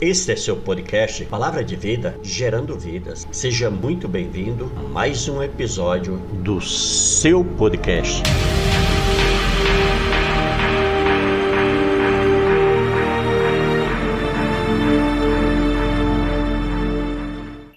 Este é seu podcast Palavra de Vida, gerando vidas. Seja muito bem-vindo a mais um episódio do seu podcast.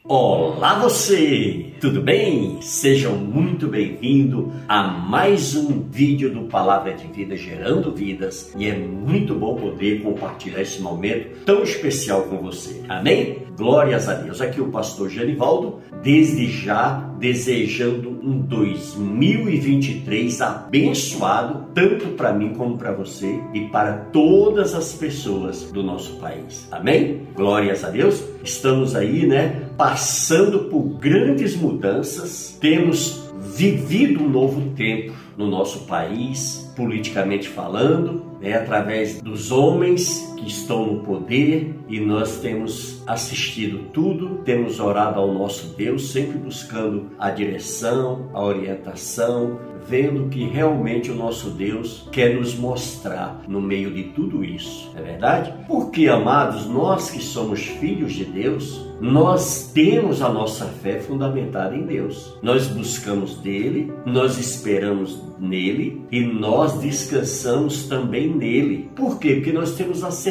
Olá você! Tudo bem? Sejam muito bem-vindos a mais um vídeo do Palavra de Vida Gerando Vidas e é muito bom poder compartilhar esse momento tão especial com você. Amém? Glórias a Deus. Aqui o pastor Genivaldo, desde já desejando um 2023 abençoado, tanto para mim como para você e para todas as pessoas do nosso país. Amém? Glórias a Deus. Estamos aí, né, passando por grandes mudanças, temos vivido um novo tempo no nosso país, politicamente falando, né, através dos homens que estão no poder e nós temos assistido tudo, temos orado ao nosso Deus, sempre buscando a direção, a orientação, vendo que realmente o nosso Deus quer nos mostrar no meio de tudo isso, é verdade? Porque, amados, nós que somos filhos de Deus, nós temos a nossa fé fundamentada em Deus. Nós buscamos dele, nós esperamos nele e nós descansamos também nele. Por quê? Porque nós temos a certeza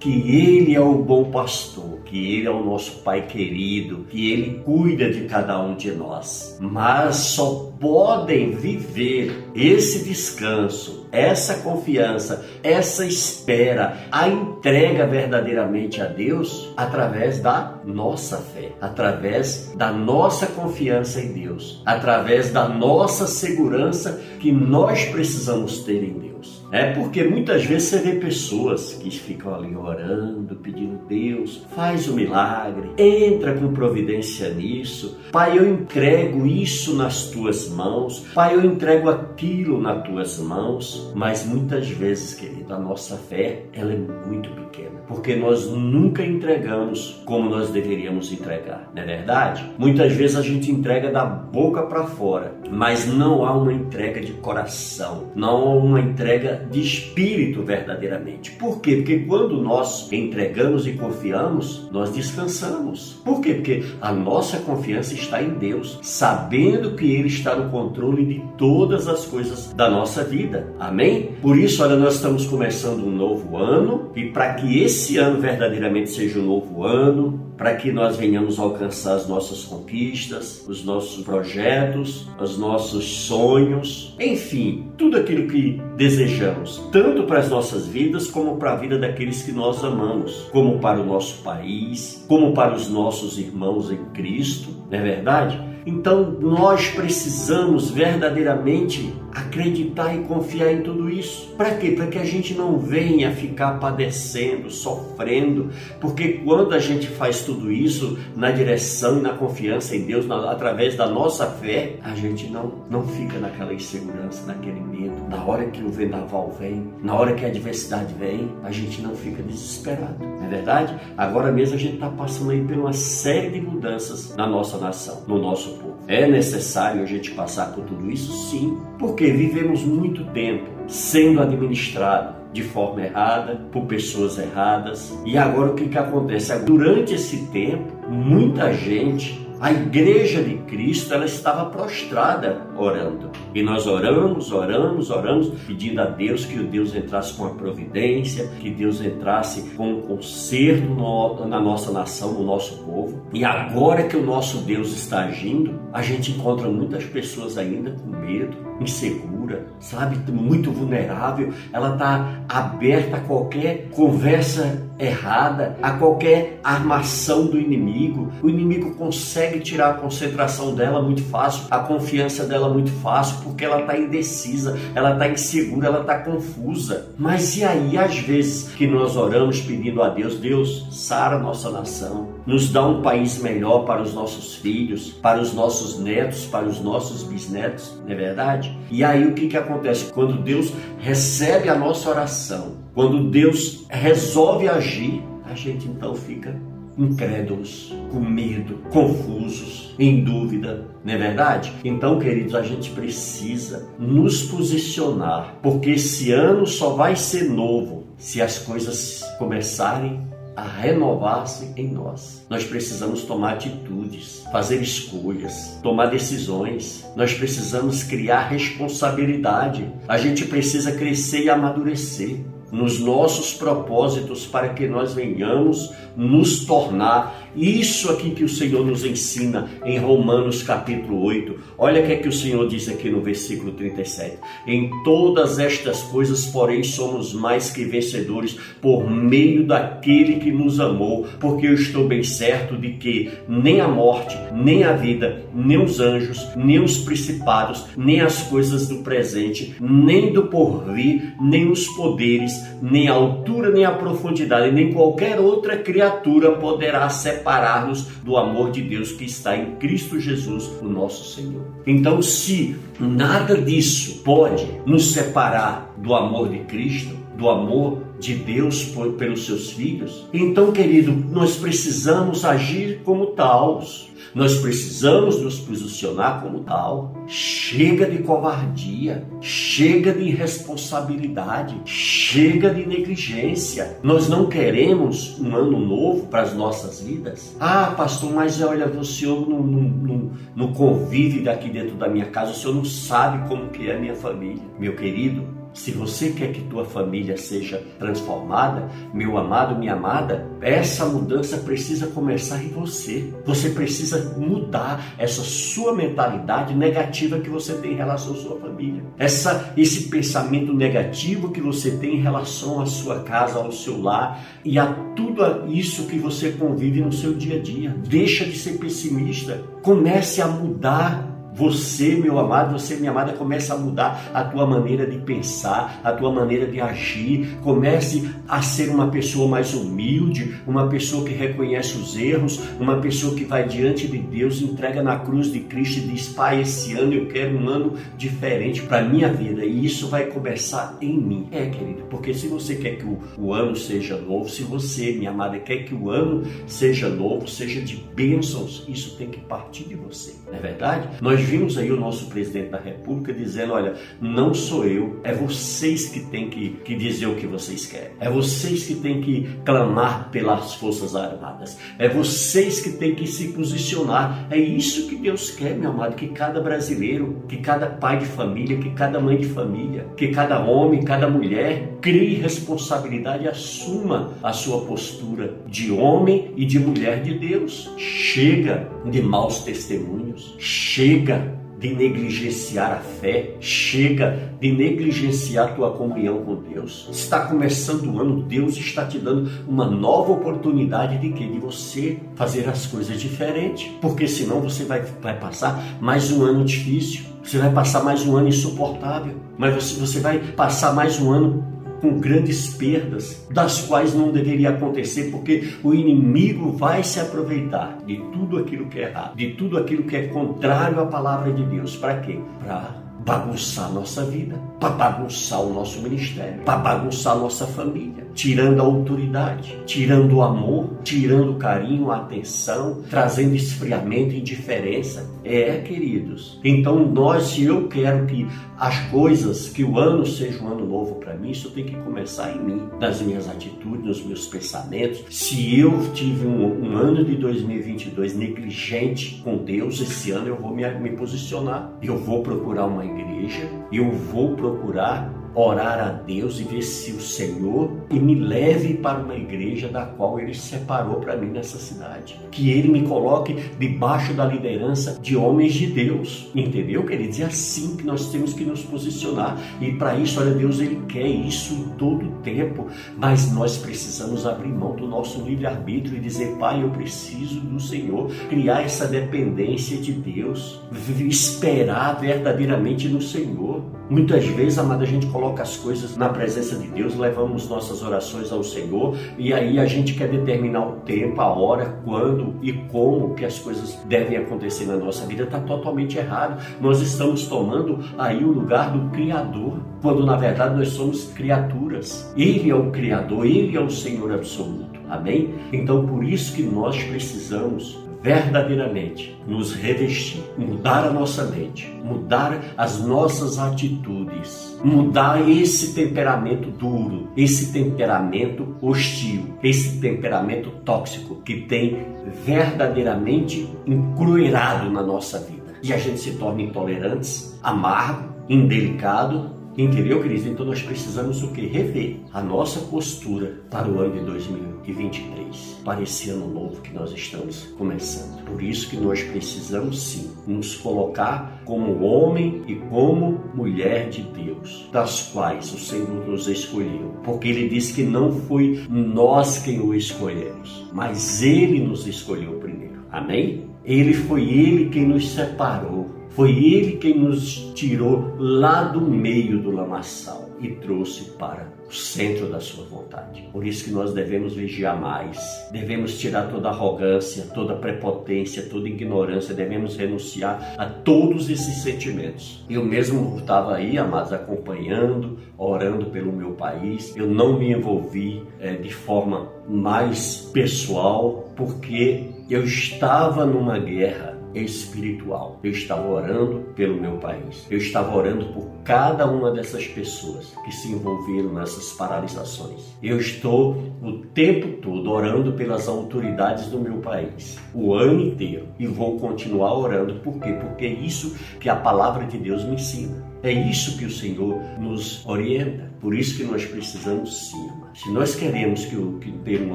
que ele é o bom pastor, que ele é o nosso pai querido, que ele cuida de cada um de nós. Mas só podem viver esse descanso, essa confiança, essa espera, a entrega verdadeiramente a Deus através da nossa fé, através da nossa confiança em Deus, através da nossa segurança que nós precisamos ter em Deus. É porque muitas vezes você vê pessoas que ficam ali orando, pedindo Deus, faz o milagre, entra com providência nisso. Pai, eu entrego isso nas tuas mãos. Pai, eu entrego aquilo nas tuas mãos. Mas muitas vezes, querido, a nossa fé ela é muito pequena, porque nós nunca entregamos como nós deveríamos entregar, não é verdade? Muitas vezes a gente entrega da boca para fora, mas não há uma entrega de coração, não há uma entrega de espírito verdadeiramente. Por quê? Porque quando nós entregamos e confiamos, nós descansamos. Por quê? Porque a nossa confiança está em Deus, sabendo que Ele está no controle de todas as coisas da nossa vida. Amém? Por isso, olha, nós estamos começando um novo ano e para que esse ano verdadeiramente seja um novo ano, para que nós venhamos alcançar as nossas conquistas, os nossos projetos, os nossos sonhos, enfim, tudo aquilo que desejamos, tanto para as nossas vidas como para a vida daqueles que nós amamos, como para o nosso país, como para os nossos irmãos em Cristo, não é verdade? Então nós precisamos verdadeiramente acreditar e confiar em tudo isso. Para quê? Para que a gente não venha ficar padecendo, sofrendo, porque quando a gente faz tudo isso na direção e na confiança em Deus, na, através da nossa fé, a gente não, não fica naquela insegurança, naquele medo. Na hora que o vendaval vem, na hora que a adversidade vem, a gente não fica desesperado, não é verdade? Agora mesmo a gente está passando aí por uma série de mudanças na nossa nação, no nosso povo. É necessário a gente passar por tudo isso? Sim, porque vivemos muito tempo sendo administrado de forma errada, por pessoas erradas. E agora o que, que acontece? Durante esse tempo, muita gente a igreja de Cristo ela estava prostrada orando. E nós oramos, oramos, oramos, pedindo a Deus que o Deus entrasse com a providência, que Deus entrasse com um conserto na nossa nação, no nosso povo. E agora que o nosso Deus está agindo, a gente encontra muitas pessoas ainda com medo, insegura, sabe, muito vulnerável. Ela está aberta a qualquer conversa errada, a qualquer armação do inimigo. O inimigo consegue tirar a concentração dela muito fácil, a confiança dela muito fácil, porque ela está indecisa, ela está insegura, ela está confusa. Mas e aí, às vezes que nós oramos pedindo a Deus, Deus, sara nossa nação, nos dá um país melhor para os nossos filhos, para os nossos netos, para os nossos bisnetos, não é verdade? E aí o que, que acontece? Quando Deus recebe a nossa oração, quando Deus resolve agir, a gente então fica incrédulos, com medo, confusos, em dúvida, não é verdade? Então, queridos, a gente precisa nos posicionar, porque esse ano só vai ser novo se as coisas começarem a renovar-se em nós. Nós precisamos tomar atitudes, fazer escolhas, tomar decisões. Nós precisamos criar responsabilidade. A gente precisa crescer e amadurecer nos nossos propósitos para que nós venhamos nos tornar isso aqui que o Senhor nos ensina em Romanos capítulo 8. Olha o que é que o Senhor diz aqui no versículo 37. Em todas estas coisas, porém, somos mais que vencedores por meio daquele que nos amou, porque eu estou bem certo de que nem a morte, nem a vida, nem os anjos, nem os principados, nem as coisas do presente, nem do porvir, nem os poderes, nem a altura, nem a profundidade, nem qualquer outra criatura poderá separar-nos do amor de Deus que está em Cristo Jesus, o nosso Senhor. Então, se nada disso pode nos separar do amor de Cristo, do amor de Deus pelos seus filhos, então, querido, nós precisamos agir como tals. Nós precisamos nos posicionar como tal. Chega de covardia, chega de irresponsabilidade, chega de negligência. Nós não queremos um ano novo para as nossas vidas. Ah, pastor, mas olha, o senhor não, não, não, não convive daqui dentro da minha casa, o senhor não sabe como que é a minha família. Meu querido, se você quer que tua família seja transformada, meu amado, minha amada, essa mudança precisa começar em você. Você precisa mudar essa sua mentalidade negativa que você tem em relação à sua família. Essa esse pensamento negativo que você tem em relação à sua casa, ao seu lar e a tudo isso que você convive no seu dia a dia. Deixa de ser pessimista. Comece a mudar você, meu amado, você, minha amada, começa a mudar a tua maneira de pensar, a tua maneira de agir. Comece a ser uma pessoa mais humilde, uma pessoa que reconhece os erros, uma pessoa que vai diante de Deus, entrega na cruz de Cristo e diz: Pai, esse ano eu quero um ano diferente para minha vida e isso vai começar em mim. É, querido, porque se você quer que o, o ano seja novo, se você, minha amada, quer que o ano seja novo, seja de bênçãos, isso tem que partir de você, não é verdade? Nós vimos aí o nosso presidente da República dizendo: olha, não sou eu, é vocês que têm que, que dizer o que vocês querem, é vocês que têm que clamar pelas Forças Armadas, é vocês que têm que se posicionar. É isso que Deus quer, meu amado, que cada brasileiro, que cada pai de família, que cada mãe de família, que cada homem, cada mulher crie responsabilidade e assuma a sua postura de homem e de mulher de Deus. Chega de maus testemunhos, chega de negligenciar a fé, chega de negligenciar tua comunhão com Deus. Está começando o ano, Deus está te dando uma nova oportunidade de que de você fazer as coisas diferentes, porque senão você vai, vai passar mais um ano difícil, você vai passar mais um ano insuportável, mas você, você vai passar mais um ano com grandes perdas, das quais não deveria acontecer, porque o inimigo vai se aproveitar de tudo aquilo que é errado, de tudo aquilo que é contrário à palavra de Deus. Para quê? Para bagunçar a nossa vida, para bagunçar o nosso ministério, para bagunçar a nossa família, tirando a autoridade, tirando o amor, tirando o carinho, a atenção, trazendo esfriamento e indiferença. É, queridos. Então, nós, se eu quero que as coisas, que o ano seja um ano novo para mim, isso tem que começar em mim, nas minhas atitudes, nos meus pensamentos. Se eu tive um, um ano de 2022 negligente com Deus, esse ano eu vou me, me posicionar. Eu vou procurar uma igreja, eu vou procurar orar a Deus e ver se o Senhor me leve para uma igreja da qual Ele separou para mim nessa cidade. Que Ele me coloque debaixo da liderança de homens de Deus. Entendeu, queridos? É assim que nós temos que nos posicionar. E para isso, olha, Deus, Ele quer isso em todo o tempo. Mas nós precisamos abrir mão do nosso livre-arbítrio e dizer, Pai, eu preciso do Senhor. Criar essa dependência de Deus. Esperar verdadeiramente no Senhor. Muitas vezes, amada, a gente coloca as coisas na presença de Deus, levamos nossas orações ao Senhor e aí a gente quer determinar o tempo, a hora, quando e como que as coisas devem acontecer na nossa vida. Está totalmente errado. Nós estamos tomando aí o lugar do Criador, quando na verdade nós somos criaturas. Ele é o Criador, Ele é o Senhor absoluto. Amém? Então por isso que nós precisamos verdadeiramente nos revestir, mudar a nossa mente, mudar as nossas atitudes, mudar esse temperamento duro, esse temperamento hostil, esse temperamento tóxico que tem verdadeiramente encruirado na nossa vida. E a gente se torna intolerantes, amargo, indelicado Entendeu, queridos? Então nós precisamos o que? Rever a nossa postura para o ano de 2023, para esse ano novo que nós estamos começando. Por isso que nós precisamos sim nos colocar como homem e como mulher de Deus, das quais o Senhor nos escolheu. Porque ele disse que não foi nós quem o escolhemos, mas ele nos escolheu primeiro. Amém? Ele foi ele quem nos separou foi ele quem nos tirou lá do meio do lamaçal e trouxe para o centro da sua vontade. Por isso que nós devemos vigiar mais. Devemos tirar toda arrogância, toda prepotência, toda ignorância, devemos renunciar a todos esses sentimentos. Eu mesmo estava aí, amados, acompanhando, orando pelo meu país. Eu não me envolvi é, de forma mais pessoal, porque eu estava numa guerra espiritual. Eu estava orando pelo meu país. Eu estava orando por cada uma dessas pessoas que se envolveram nessas paralisações. Eu estou o tempo todo orando pelas autoridades do meu país, o ano inteiro, e vou continuar orando. Por quê? Porque é isso que a palavra de Deus me ensina. É isso que o Senhor nos orienta. Por isso que nós precisamos sim. Se nós queremos que, o, que ter um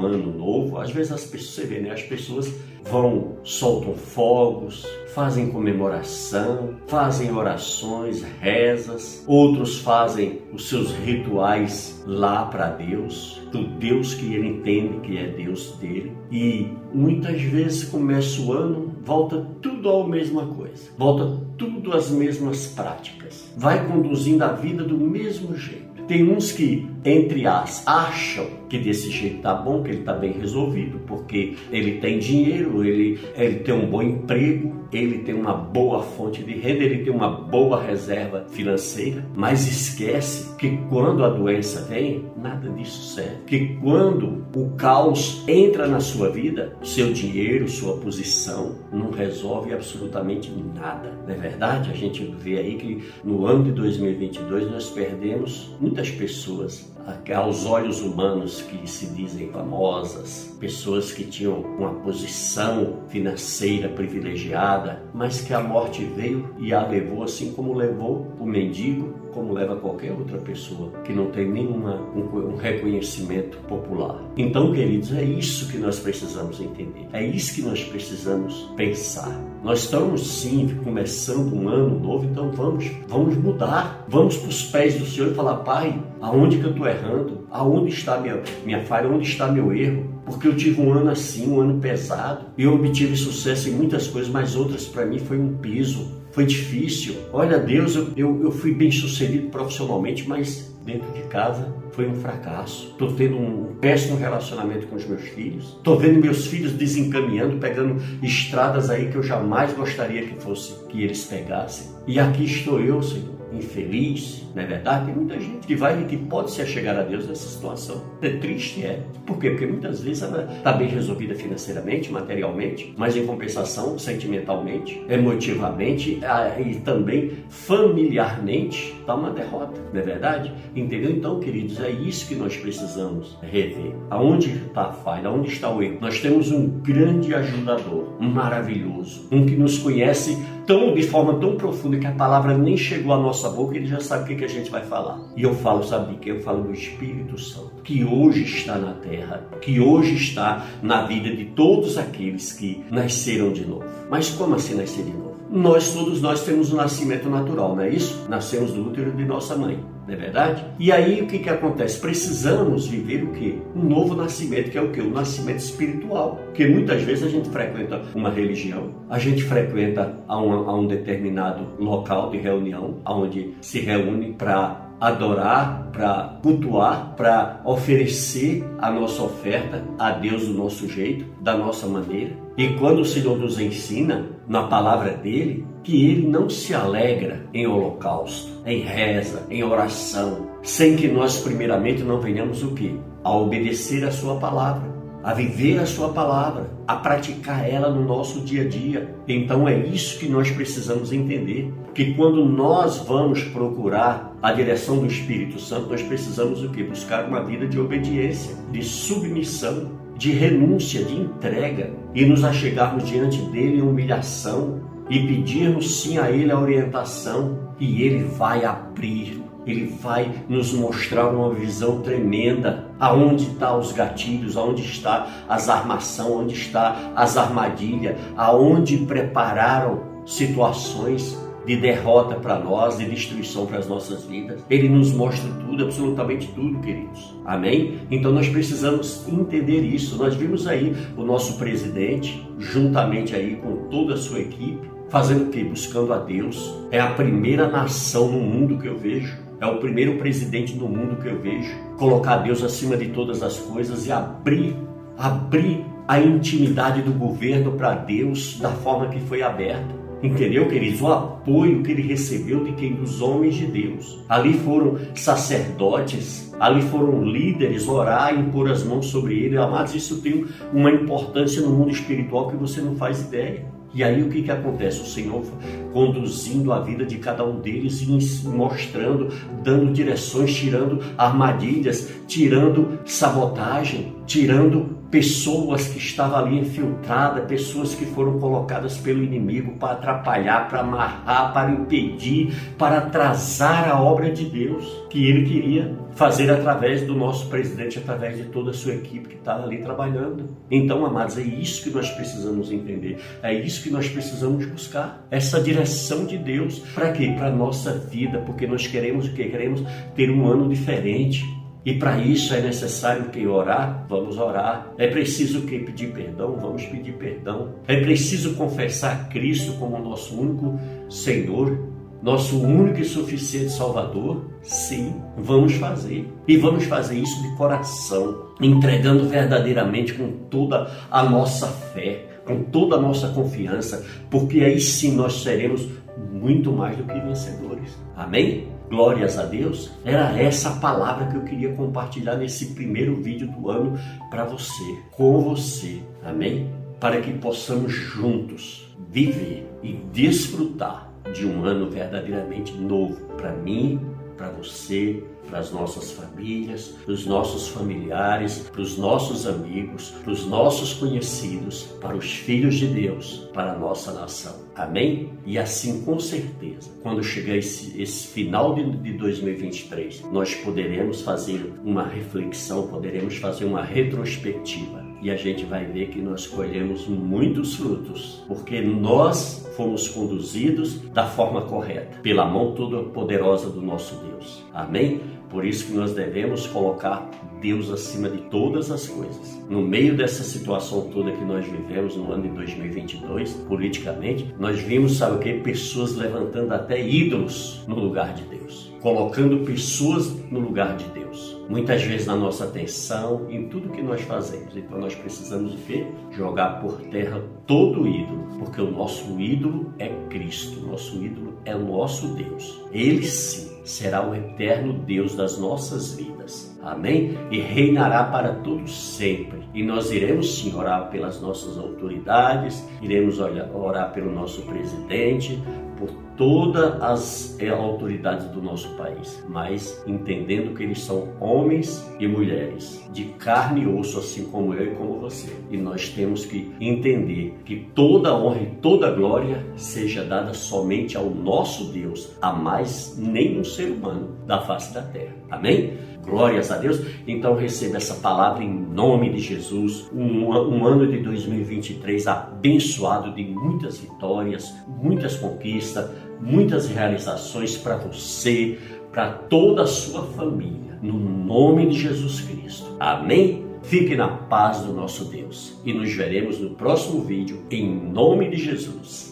ano novo, às vezes as pessoas, você vê, né? As pessoas vão, soltam fogos, fazem comemoração, fazem orações, rezas, outros fazem os seus rituais lá para Deus, do Deus que ele entende que é Deus dele. E muitas vezes começa o ano, volta tudo a mesma coisa, volta tudo às mesmas práticas, vai conduzindo a vida do mesmo jeito. Tem uns que, entre as, acham que desse jeito tá bom, que ele tá bem resolvido, porque ele tem dinheiro, ele, ele tem um bom emprego, ele tem uma boa fonte de renda, ele tem uma boa reserva financeira, mas esquece que quando a doença vem, nada disso serve. Que quando o caos entra na sua vida, seu dinheiro, sua posição, não resolve absolutamente nada. Não é verdade? A gente vê aí que no ano de 2022 nós perdemos muitas pessoas aos olhos humanos que se dizem famosas, pessoas que tinham uma posição financeira privilegiada, mas que a morte veio e a levou assim como levou o mendigo, como leva qualquer outra pessoa que não tem nenhuma um, um reconhecimento popular. Então, queridos, é isso que nós precisamos entender. É isso que nós precisamos pensar. Nós estamos sim começando um ano novo, então vamos, vamos mudar. Vamos para os pés do Senhor e falar, Pai, aonde que eu estou errando? Aonde está minha, minha falha? Onde está meu erro? Porque eu tive um ano assim, um ano pesado. Eu obtive sucesso em muitas coisas, mas outras para mim foi um peso foi difícil. Olha, Deus, eu, eu, eu fui bem sucedido profissionalmente, mas dentro de casa foi um fracasso. Estou tendo um péssimo relacionamento com os meus filhos. Estou vendo meus filhos desencaminhando, pegando estradas aí que eu jamais gostaria que fosse que eles pegassem. E aqui estou eu, Senhor infeliz, não é verdade? Tem muita gente que vai e que pode se achegar a Deus nessa situação. É triste, é. Por quê? Porque muitas vezes ela está bem resolvida financeiramente, materialmente, mas em compensação, sentimentalmente, emotivamente ah, e também familiarmente, está uma derrota, não é verdade? Entendeu? Então, queridos, é isso que nós precisamos rever. Aonde está a falha? Aonde está o erro? Nós temos um grande ajudador, um maravilhoso, um que nos conhece tão de forma tão profunda que a palavra nem chegou à nossa boca, ele já sabe o que, que a gente vai falar. E eu falo, sabe de? Eu falo do Espírito Santo, que hoje está na terra, que hoje está na vida de todos aqueles que nasceram de novo. Mas como assim nascer de novo? Nós, todos nós, temos um nascimento natural, não é isso? Nascemos do útero de nossa mãe não é verdade? E aí o que, que acontece? Precisamos viver o que? Um novo nascimento, que é o que? O nascimento espiritual. Porque muitas vezes a gente frequenta uma religião, a gente frequenta a, a um determinado local de reunião, onde se reúne para adorar, para cultuar, para oferecer a nossa oferta a Deus do nosso jeito, da nossa maneira. E quando o Senhor nos ensina na palavra dele que ele não se alegra em holocausto, em reza, em oração, sem que nós primeiramente não venhamos o que? A obedecer a sua palavra. a viver a sua palavra, a praticar ela no nosso dia a dia. Então é isso que nós precisamos entender, que quando nós vamos procurar a direção do Espírito Santo, nós precisamos o que? Buscar uma vida de obediência, de submissão, de renúncia, de entrega e nos achegarmos diante dele em humilhação e pedirmos sim a ele a orientação e ele vai abrir ele vai nos mostrar uma visão tremenda aonde estão tá os gatilhos, aonde está as armação, onde está as armadilhas, aonde prepararam situações de derrota para nós, de destruição para as nossas vidas. Ele nos mostra tudo, absolutamente tudo, queridos. Amém? Então nós precisamos entender isso. Nós vimos aí o nosso presidente, juntamente aí com toda a sua equipe, fazendo o quê? Buscando a Deus. É a primeira nação no mundo que eu vejo é o primeiro presidente do mundo que eu vejo colocar Deus acima de todas as coisas e abrir, abrir a intimidade do governo para Deus da forma que foi aberta. Entendeu, queridos? O apoio que ele recebeu de quem? Dos homens de Deus. Ali foram sacerdotes, ali foram líderes orar e impor as mãos sobre ele. Amados, isso tem uma importância no mundo espiritual que você não faz ideia. E aí o que, que acontece? O Senhor conduzindo a vida de cada um deles e mostrando, dando direções, tirando armadilhas, tirando sabotagem, tirando pessoas que estavam ali infiltradas, pessoas que foram colocadas pelo inimigo para atrapalhar, para amarrar, para impedir, para atrasar a obra de Deus que ele queria fazer através do nosso presidente, através de toda a sua equipe que está ali trabalhando. Então, amados, é isso que nós precisamos entender, é isso que nós precisamos buscar, essa direção de Deus. Para quê? Para a nossa vida, porque nós queremos o quê? Queremos ter um ano diferente e para isso é necessário que orar, vamos orar. É preciso que pedir perdão, vamos pedir perdão. É preciso confessar Cristo como nosso único Senhor, nosso único e suficiente Salvador. Sim, vamos fazer. E vamos fazer isso de coração, entregando verdadeiramente com toda a nossa fé, com toda a nossa confiança, porque aí sim nós seremos muito mais do que vencedores. Amém? Glórias a Deus. Era essa a palavra que eu queria compartilhar nesse primeiro vídeo do ano para você, com você. Amém? Para que possamos juntos viver e desfrutar de um ano verdadeiramente novo para mim, para você, para as nossas famílias, para os nossos familiares, para os nossos amigos, para os nossos conhecidos, para os filhos de Deus, para a nossa nação. Amém? E assim, com certeza, quando chegar esse, esse final de, de 2023, nós poderemos fazer uma reflexão, poderemos fazer uma retrospectiva e a gente vai ver que nós colhemos muitos frutos, porque nós fomos conduzidos da forma correta, pela mão toda poderosa do nosso Deus. Amém? Por isso que nós devemos colocar Deus acima de todas as coisas. No meio dessa situação toda que nós vivemos no ano de 2022, politicamente, nós vimos, sabe o que? Pessoas levantando até ídolos no lugar de Deus, colocando pessoas no lugar de Deus. Muitas vezes na nossa atenção, em tudo que nós fazemos. Então nós precisamos de quê? Jogar por terra todo ídolo, porque o nosso ídolo é Cristo, nosso ídolo é o nosso Deus. Ele sim será o eterno Deus das nossas vidas. Amém? E reinará para todos sempre. E nós iremos sim orar pelas nossas autoridades, iremos orar pelo nosso presidente, por todas as é, autoridades do nosso país, mas entendendo que eles são homens e mulheres de carne e osso, assim como eu e como você. E nós temos que entender que toda honra e toda glória seja dada somente ao nosso Deus, a mais nenhum ser humano da face da terra. Amém? Glórias a Deus. Então receba essa palavra em nome de Jesus. Um, um, ano de 2023 abençoado de muitas vitórias, muitas conquistas, muitas realizações para você, para toda a sua família. No nome de Jesus Cristo. Amém? Fique na paz do nosso Deus e nos veremos no próximo vídeo em nome de Jesus.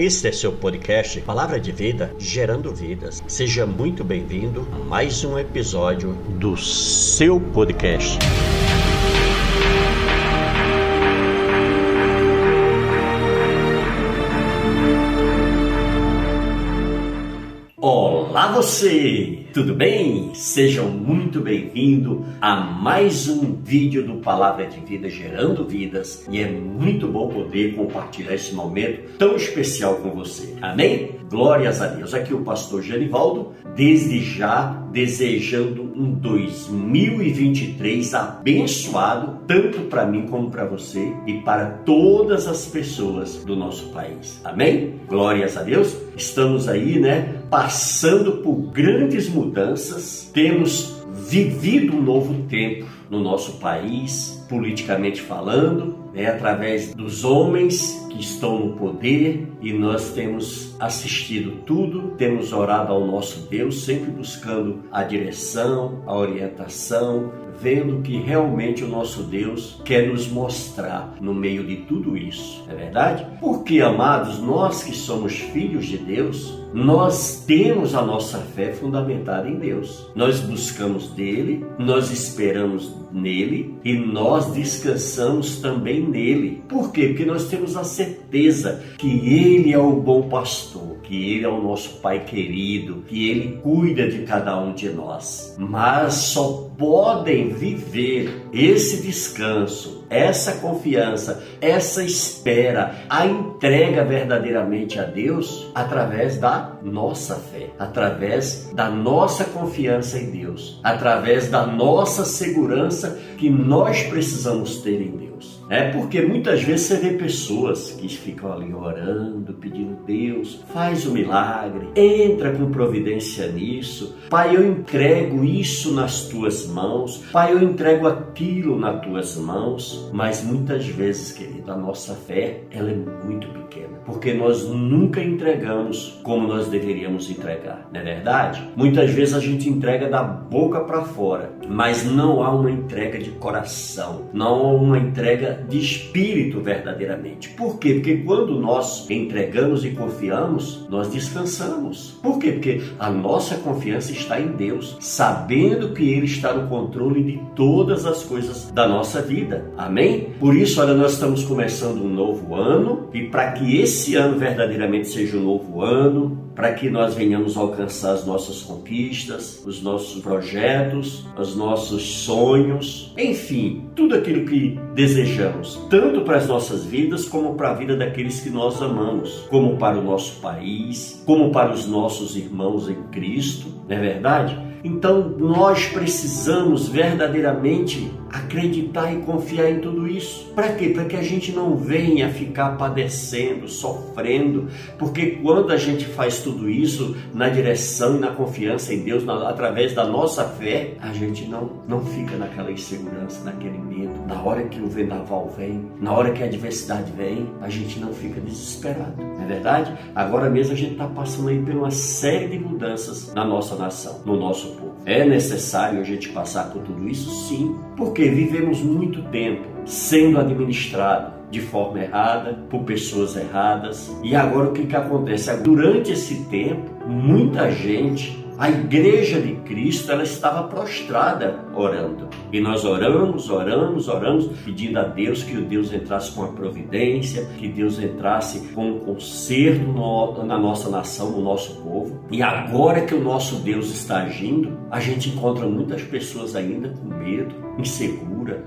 Este é seu podcast Palavra de Vida, gerando vidas. Seja muito bem-vindo a mais um episódio do seu podcast. Olá você! Tudo bem? Sejam muito bem-vindos a mais um vídeo do Palavra de Vida Gerando Vidas e é muito bom poder compartilhar esse momento tão especial com você. Amém? Glórias a Deus. Aqui o pastor Genivaldo, desde já desejando um 2023 abençoado, tanto para mim como para você e para todas as pessoas do nosso país. Amém? Glórias a Deus. Estamos aí, né, passando por grandes mudanças, temos vivido um novo tempo no nosso país, politicamente falando, né, através dos homens que estão no poder e nós temos assistido tudo, temos orado ao nosso Deus, sempre buscando a direção, a orientação, vendo que realmente o nosso Deus quer nos mostrar no meio de tudo isso. É verdade? Porque, amados, nós que somos filhos de Deus, nós temos a nossa fé fundamentada em Deus. Nós buscamos dele, nós esperamos nele e nós descansamos também nele. Por quê? Porque nós temos a certeza que ele é o bom pastor, que ele é o nosso pai querido, que ele cuida de cada um de nós. Mas só podem viver esse descanso, essa confiança, essa espera, a entrega verdadeiramente a Deus através da nossa fé, através da nossa confiança em Deus, através da nossa segurança que nós precisamos ter em Deus. É porque muitas vezes você vê pessoas que ficam ali orando, pedindo Deus, faz o milagre, entra com providência nisso. Pai, eu entrego isso nas tuas mãos. Pai, eu entrego aquilo nas tuas mãos. Mas muitas vezes, querido, a nossa fé ela é muito pequena, porque nós nunca entregamos como nós deveríamos entregar, não é verdade? Muitas vezes a gente entrega da boca para fora, mas não há uma entrega de coração, não há uma entrega de espírito verdadeiramente. Por quê? Porque quando nós entregamos e confiamos, nós descansamos. Por quê? Porque a nossa confiança está em Deus, sabendo que Ele está no controle de todas as coisas da nossa vida. Amém? Por isso, olha, nós estamos começando um novo ano e para que esse ano verdadeiramente seja um novo ano, para que nós venhamos alcançar as nossas conquistas, os nossos projetos, os nossos sonhos, enfim, tudo aquilo que desejamos, tanto para as nossas vidas como para a vida daqueles que nós amamos, como para o nosso país, como para os nossos irmãos em Cristo, não é verdade? Então nós precisamos verdadeiramente acreditar e confiar em tudo isso. Para quê? Para que a gente não venha ficar padecendo, sofrendo, porque quando a gente faz tudo isso na direção e na confiança em Deus, na, através da nossa fé, a gente não, não fica naquela insegurança, naquele medo. Na hora que o vendaval vem, na hora que a adversidade vem, a gente não fica desesperado. Não é verdade? Agora mesmo a gente está passando aí por uma série de mudanças na nossa nação, no nosso povo. É necessário a gente passar por tudo isso? Sim, porque vivemos muito tempo sendo administrado de forma errada, por pessoas erradas. E agora o que, que acontece? Durante esse tempo, muita gente a igreja de Cristo ela estava prostrada orando. E nós oramos, oramos, oramos, pedindo a Deus que o Deus entrasse com a providência, que Deus entrasse com um conserto na nossa nação, no nosso povo. E agora que o nosso Deus está agindo, a gente encontra muitas pessoas ainda com medo,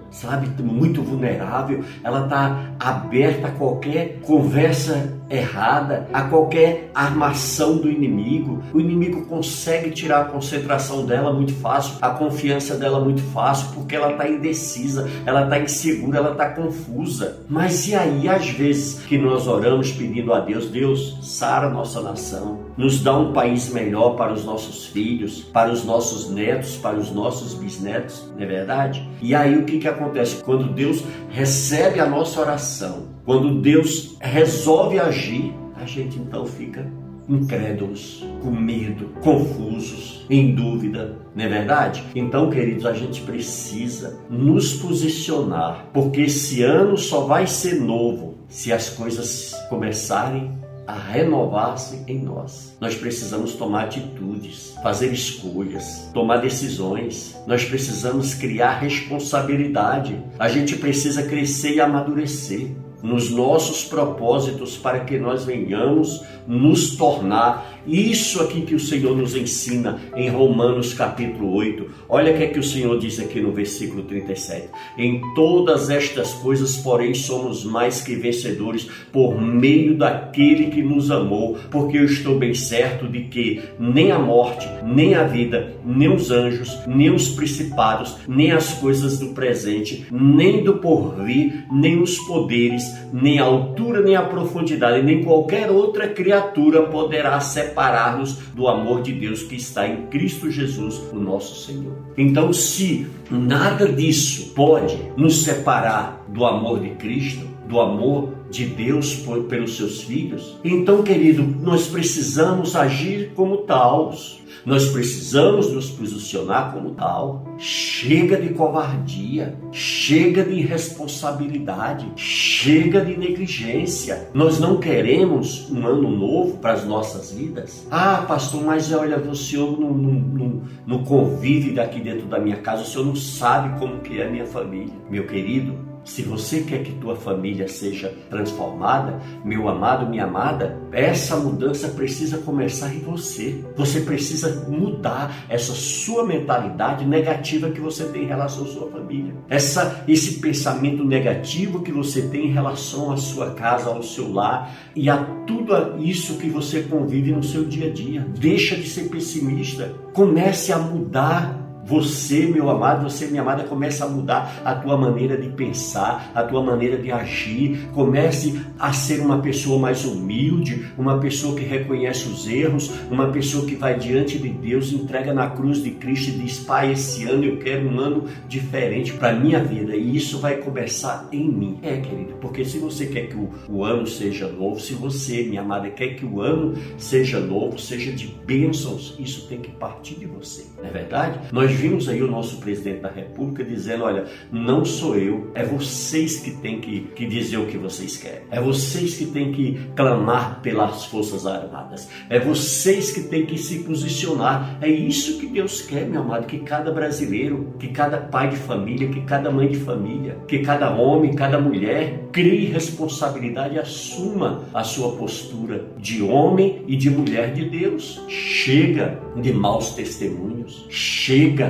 sabe, muito vulnerável. Ela está aberta a qualquer conversa errada, a qualquer armação do inimigo. O inimigo consegue tirar a concentração dela muito fácil, a confiança dela muito fácil, porque ela está indecisa, ela está insegura, ela está confusa. Mas e aí, às vezes que nós oramos pedindo a Deus, Deus, sara nossa nação, nos dá um país melhor para os nossos filhos, para os nossos netos, para os nossos bisnetos, não é verdade? E aí o que, que acontece? Quando Deus recebe a nossa oração, quando Deus resolve agir, a gente então fica incrédulos, com medo, confusos, em dúvida, não é verdade? Então, queridos, a gente precisa nos posicionar, porque esse ano só vai ser novo se as coisas começarem a renovar-se em nós. Nós precisamos tomar atitudes, fazer escolhas, tomar decisões. Nós precisamos criar responsabilidade. A gente precisa crescer e amadurecer nos nossos propósitos para que nós venhamos nos tornar isso aqui que o Senhor nos ensina em Romanos capítulo 8. Olha o que é que o Senhor diz aqui no versículo 37. Em todas estas coisas, porém, somos mais que vencedores por meio daquele que nos amou, porque eu estou bem certo de que nem a morte, nem a vida, nem os anjos, nem os principados, nem as coisas do presente, nem do porvir, nem os poderes, nem a altura, nem a profundidade, nem qualquer outra criatura poderá separar-nos do amor de Deus que está em Cristo Jesus, o nosso Senhor. Então, se nada disso pode nos separar do amor de Cristo, do amor de Deus por, pelos seus filhos, então, querido, nós precisamos agir como tals. Nós precisamos nos posicionar como tal. Chega de covardia, chega de irresponsabilidade, chega de negligência. Nós não queremos um ano novo para as nossas vidas. Ah, pastor, mas olha, o senhor não, não, não, não convive daqui dentro da minha casa, o senhor não sabe como que é a minha família. Meu querido, se você quer que tua família seja transformada, meu amado, minha amada, essa mudança precisa começar em você. Você precisa mudar essa sua mentalidade negativa que você tem em relação à sua família. Essa esse pensamento negativo que você tem em relação à sua casa, ao seu lar e a tudo isso que você convive no seu dia a dia. Deixa de ser pessimista. Comece a mudar você, meu amado, você, minha amada, comece a mudar a tua maneira de pensar, a tua maneira de agir. Comece a ser uma pessoa mais humilde, uma pessoa que reconhece os erros, uma pessoa que vai diante de Deus, entrega na cruz de Cristo e diz: Pai, esse ano eu quero um ano diferente para minha vida e isso vai começar em mim. É, querido, porque se você quer que o, o ano seja novo, se você, minha amada, quer que o ano seja novo, seja de bênçãos, isso tem que partir de você, não é verdade? Nós nós vimos aí o nosso presidente da República dizendo: olha, não sou eu, é vocês que têm que, que dizer o que vocês querem, é vocês que têm que clamar pelas Forças Armadas, é vocês que têm que se posicionar. É isso que Deus quer, meu amado, que cada brasileiro, que cada pai de família, que cada mãe de família, que cada homem, cada mulher crie responsabilidade e assuma a sua postura de homem e de mulher de Deus. Chega de maus testemunhos, chega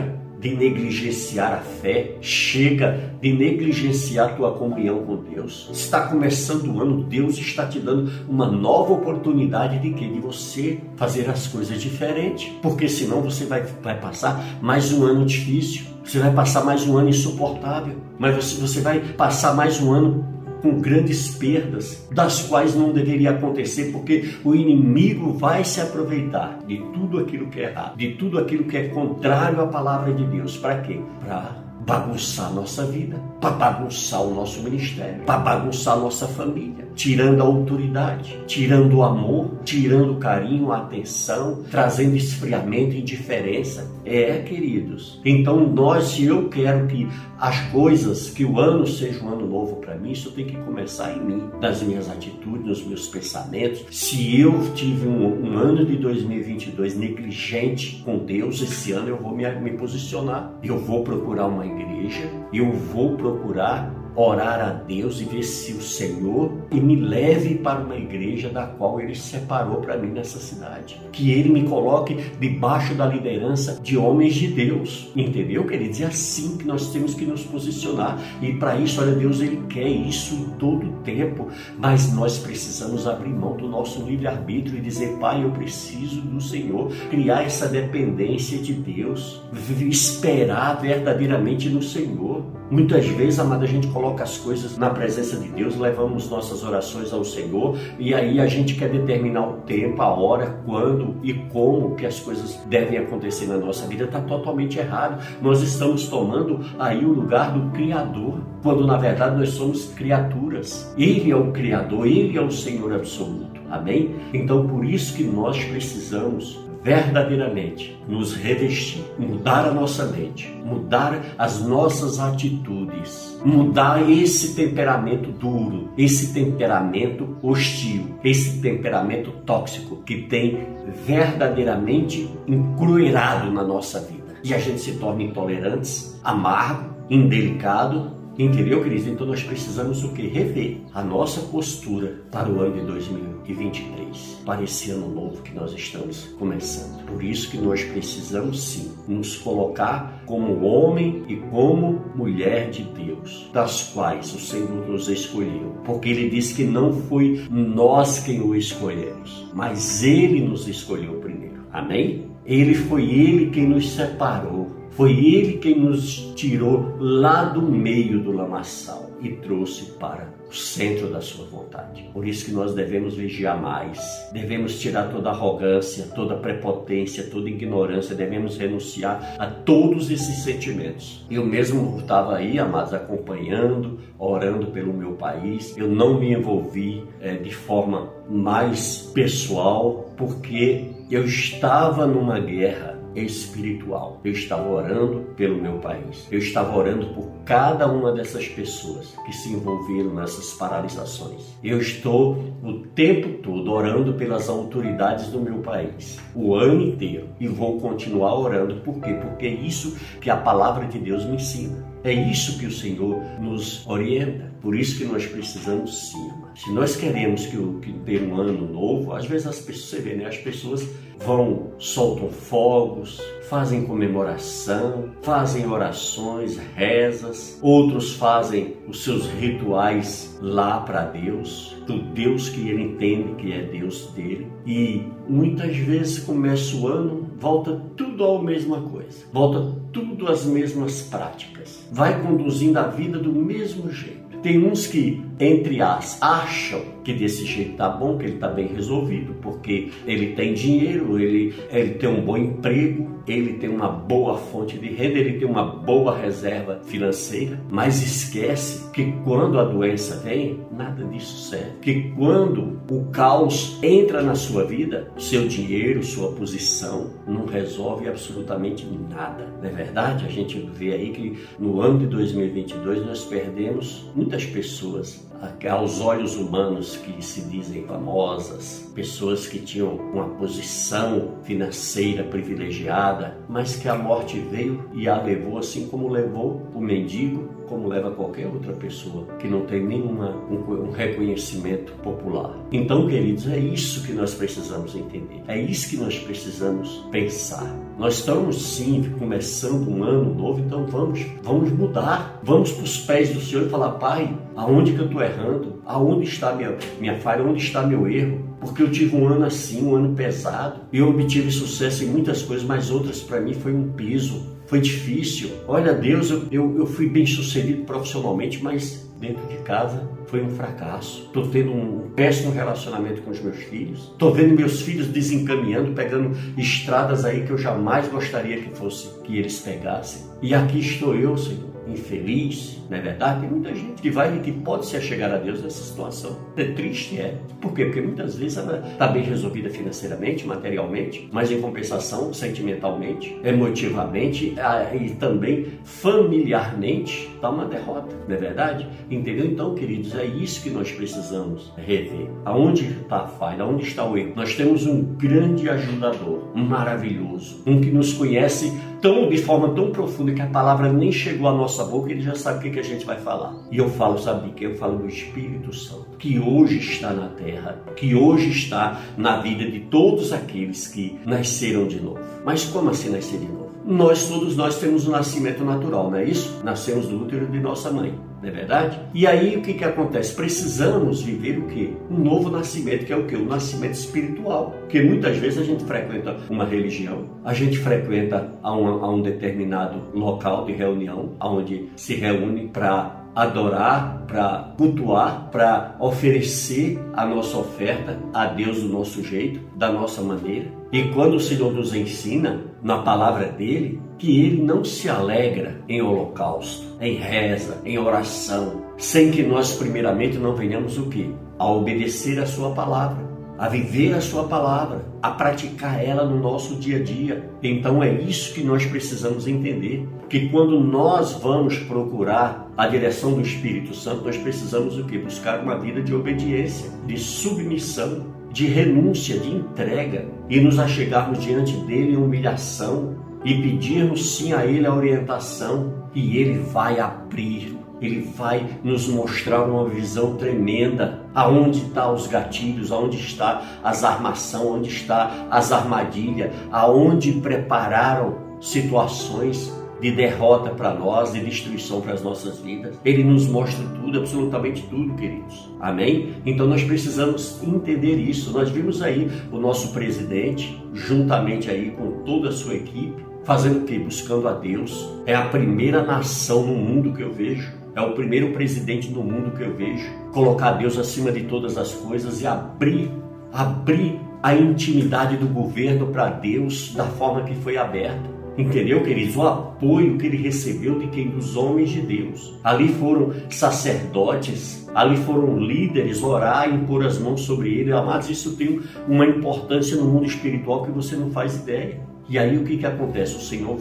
de negligenciar a fé, chega de negligenciar tua comunhão com Deus. Está começando o ano, Deus está te dando uma nova oportunidade de que de você fazer as coisas diferentes, porque senão você vai, vai passar mais um ano difícil. Você vai passar mais um ano insuportável, mas você, você vai passar mais um ano com grandes perdas, das quais não deveria acontecer, porque o inimigo vai se aproveitar de tudo aquilo que é errado, de tudo aquilo que é contrário à palavra de Deus. Para quê? Para bagunçar a nossa vida, para bagunçar o nosso ministério, para bagunçar a nossa família, tirando a autoridade, tirando o amor, tirando o carinho, a atenção, trazendo esfriamento, indiferença. É, queridos. Então, nós, se eu quero que as coisas, que o ano seja um ano novo para mim, isso tem que começar em mim, nas minhas atitudes, nos meus pensamentos. Se eu tive um, um ano de 2022 negligente com Deus, esse ano eu vou me, me posicionar. Eu vou procurar uma igreja, eu vou procurar orar a Deus e ver se o Senhor me leve para uma igreja da qual Ele separou para mim nessa cidade. Que Ele me coloque debaixo da liderança de homens de Deus. Entendeu, queridos? É assim que nós temos que nos posicionar. E para isso, olha, Deus, Ele quer isso em todo o tempo. Mas nós precisamos abrir mão do nosso livre-arbítrio e dizer, Pai, eu preciso do Senhor. Criar essa dependência de Deus. Esperar verdadeiramente no Senhor. Muitas vezes, amada, a gente coloca as coisas na presença de Deus, levamos nossas orações ao Senhor e aí a gente quer determinar o tempo, a hora, quando e como que as coisas devem acontecer na nossa vida. Está totalmente errado. Nós estamos tomando aí o lugar do Criador, quando na verdade nós somos criaturas. Ele é o Criador, Ele é o Senhor absoluto. Amém? Então por isso que nós precisamos verdadeiramente nos revestir, mudar a nossa mente, mudar as nossas atitudes, mudar esse temperamento duro, esse temperamento hostil, esse temperamento tóxico que tem verdadeiramente encruirado na nossa vida. E a gente se torna intolerantes, amargo, indelicado Entendeu, queridos? Então nós precisamos o que? Rever a nossa postura para o ano de 2023, para esse ano novo que nós estamos começando. Por isso que nós precisamos sim nos colocar como homem e como mulher de Deus, das quais o Senhor nos escolheu. Porque ele disse que não foi nós quem o escolhemos, mas ele nos escolheu primeiro. Amém? Ele foi ele quem nos separou foi ele quem nos tirou lá do meio do lamaçal e trouxe para o centro da sua vontade. Por isso que nós devemos vigiar mais, devemos tirar toda arrogância, toda prepotência, toda ignorância, devemos renunciar a todos esses sentimentos. Eu mesmo estava aí, amados, acompanhando, orando pelo meu país. Eu não me envolvi é, de forma mais pessoal, porque eu estava numa guerra espiritual. Eu estava orando pelo meu país. Eu estava orando por cada uma dessas pessoas que se envolveram nessas paralisações. Eu estou o tempo todo orando pelas autoridades do meu país, o ano inteiro, e vou continuar orando. Por quê? Porque é isso que a palavra de Deus me ensina. É isso que o Senhor nos orienta. Por isso que nós precisamos sim, se nós queremos que, que ter um ano novo, às vezes as pessoas, você vê, né? As pessoas vão, soltam fogos, fazem comemoração, fazem orações, rezas, outros fazem os seus rituais lá para Deus, do Deus que ele entende que é Deus dele. E muitas vezes começa o ano, volta tudo a mesma coisa, volta tudo às mesmas práticas, vai conduzindo a vida do mesmo jeito. Tem uns que, entre as, acham que desse jeito tá bom, que ele tá bem resolvido, porque ele tem dinheiro, ele, ele tem um bom emprego, ele tem uma boa fonte de renda, ele tem uma boa reserva financeira, mas esquece que quando a doença vem, nada disso serve. Que quando o caos entra na sua vida, seu dinheiro, sua posição, não resolve absolutamente nada. Não é verdade? A gente vê aí que no ano de 2022 nós perdemos muitas pessoas aos olhos humanos que se dizem famosas, pessoas que tinham uma posição financeira privilegiada, mas que a morte veio e a levou assim como levou o mendigo como leva qualquer outra pessoa que não tem nenhum um, reconhecimento popular. Então, queridos, é isso que nós precisamos entender. É isso que nós precisamos pensar. Nós estamos sim começando um ano novo, então vamos, vamos mudar. Vamos para os pés do Senhor e falar, Pai, aonde que eu estou errando? Aonde está minha, minha falha? Onde está meu erro? Porque eu tive um ano assim, um ano pesado. Eu obtive sucesso em muitas coisas, mas outras para mim foi um peso foi difícil. Olha, Deus, eu, eu, eu fui bem sucedido profissionalmente, mas dentro de casa foi um fracasso. Estou tendo um péssimo relacionamento com os meus filhos. Estou vendo meus filhos desencaminhando, pegando estradas aí que eu jamais gostaria que fosse que eles pegassem. E aqui estou eu, Senhor infeliz, não é verdade? Tem muita gente que vai e que pode se achegar a Deus nessa situação. É triste, é. Por quê? Porque muitas vezes ela está bem resolvida financeiramente, materialmente, mas em compensação, sentimentalmente, emotivamente e também familiarmente, está uma derrota, não é verdade? Entendeu? Então, queridos, é isso que nós precisamos rever. Aonde está a falha? Aonde está o erro? Nós temos um grande ajudador, um maravilhoso, um que nos conhece tão de forma tão profunda que a palavra nem chegou à nossa boca ele já sabe o que, que a gente vai falar. E eu falo, sabe de quem? Eu falo do Espírito Santo, que hoje está na terra, que hoje está na vida de todos aqueles que nasceram de novo. Mas como assim nascer de novo? Nós, todos nós, temos um nascimento natural, não é isso? Nascemos do útero de nossa mãe não é verdade? E aí o que, que acontece? Precisamos viver o quê? Um novo nascimento, que é o quê? O nascimento espiritual. Porque muitas vezes a gente frequenta uma religião, a gente frequenta a, a um determinado local de reunião, onde se reúne para adorar, para cultuar, para oferecer a nossa oferta a Deus do nosso jeito, da nossa maneira. E quando o Senhor nos ensina na palavra dele que ele não se alegra em holocausto, em reza, em oração, sem que nós primeiramente não venhamos o quê? A obedecer a sua palavra a viver a Sua palavra, a praticar ela no nosso dia a dia. Então é isso que nós precisamos entender. Que quando nós vamos procurar a direção do Espírito Santo, nós precisamos o que? Buscar uma vida de obediência, de submissão, de renúncia, de entrega e nos achegarmos diante dele em humilhação e pedirmos sim a ele a orientação e ele vai abrir ele vai nos mostrar uma visão tremenda. Aonde estão tá os gatilhos, aonde está as armação, onde está as armadilhas, aonde prepararam situações de derrota para nós, de destruição para as nossas vidas. Ele nos mostra tudo, absolutamente tudo, queridos. Amém? Então nós precisamos entender isso. Nós vimos aí o nosso presidente, juntamente aí com toda a sua equipe, fazendo o quê? Buscando a Deus. É a primeira nação no mundo que eu vejo é o primeiro presidente do mundo que eu vejo colocar Deus acima de todas as coisas e abrir, abrir a intimidade do governo para Deus da forma que foi aberta. Entendeu, queridos? O apoio que ele recebeu de quem? Dos homens de Deus. Ali foram sacerdotes, ali foram líderes orar e impor as mãos sobre ele. Amados, isso tem uma importância no mundo espiritual que você não faz ideia. E aí o que, que acontece? O Senhor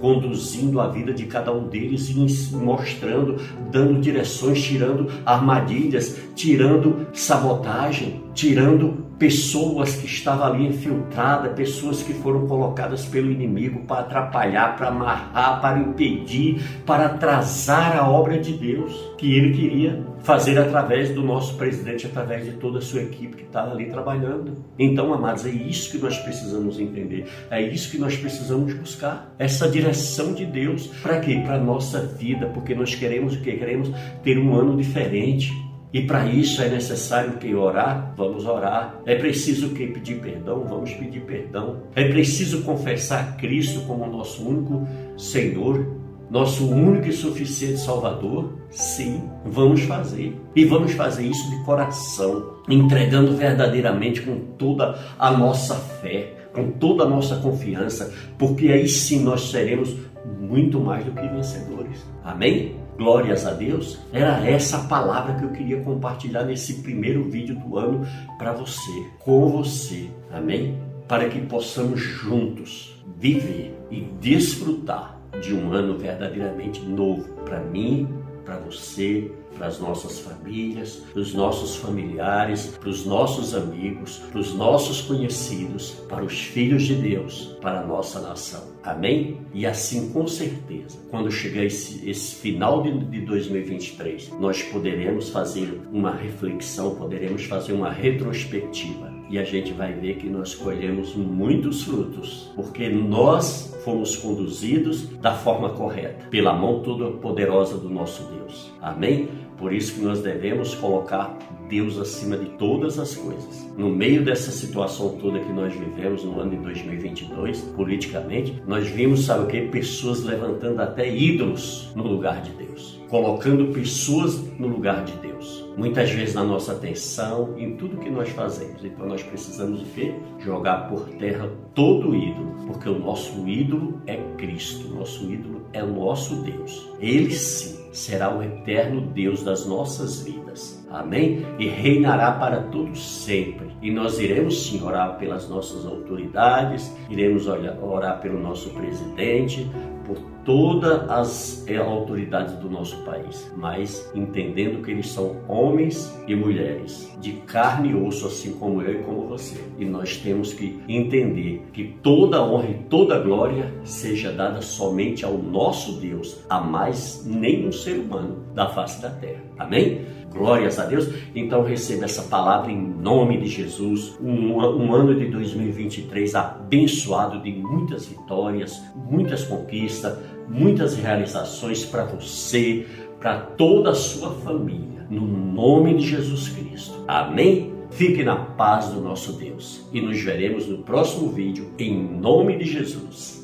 conduzindo a vida de cada um deles e mostrando, dando direções, tirando armadilhas, tirando sabotagem, tirando pessoas que estavam ali infiltradas, pessoas que foram colocadas pelo inimigo para atrapalhar, para amarrar, para impedir, para atrasar a obra de Deus que ele queria fazer através do nosso presidente, através de toda a sua equipe que estava ali trabalhando. Então, amados, é isso que nós precisamos entender, é isso que nós precisamos buscar, essa direção de Deus. Para quê? Para a nossa vida, porque nós queremos o quê? Queremos ter um ano diferente. E para isso é necessário que orar, vamos orar. É preciso que pedir perdão, vamos pedir perdão. É preciso confessar Cristo como nosso único Senhor, nosso único e suficiente Salvador. Sim, vamos fazer. E vamos fazer isso de coração, entregando verdadeiramente com toda a nossa fé, com toda a nossa confiança, porque aí sim nós seremos muito mais do que vencedores. Amém? Glórias a Deus. Era essa a palavra que eu queria compartilhar nesse primeiro vídeo do ano para você, com você. Amém? Para que possamos juntos viver e desfrutar de um ano verdadeiramente novo para mim, para você, para as nossas famílias, para os nossos familiares, para os nossos amigos, para os nossos conhecidos, para os filhos de Deus, para a nossa nação. Amém? E assim, com certeza, quando chegar esse, esse final de, de 2023, nós poderemos fazer uma reflexão, poderemos fazer uma retrospectiva e a gente vai ver que nós colhemos muitos frutos, porque nós fomos conduzidos da forma correta, pela mão toda poderosa do nosso Deus. Amém? Por isso que nós devemos colocar Deus acima de todas as coisas. No meio dessa situação toda que nós vivemos no ano de 2022, politicamente, nós vimos, sabe o que? Pessoas levantando até ídolos no lugar de Deus, colocando pessoas no lugar de Deus. Muitas vezes na nossa atenção, em tudo que nós fazemos. Então nós precisamos de quê? Jogar por terra todo o ídolo, porque o nosso ídolo é Cristo, nosso ídolo é o nosso Deus. Ele sim será o eterno Deus das nossas vidas. Amém? E reinará para todos sempre. E nós iremos sim orar pelas nossas autoridades, iremos orar pelo nosso presidente, por todas as eh, autoridades do nosso país, mas entendendo que eles são homens e mulheres de carne e osso, assim como eu e como você. E nós temos que entender que toda honra e toda glória seja dada somente ao nosso Deus, a mais nenhum ser humano da face da terra. Amém? Glórias a Deus. Então receba essa palavra em nome de Jesus. Um, um, ano de 2023 abençoado de muitas vitórias, muitas conquistas, muitas realizações para você, para toda a sua família. No nome de Jesus Cristo. Amém? Fique na paz do nosso Deus e nos veremos no próximo vídeo em nome de Jesus.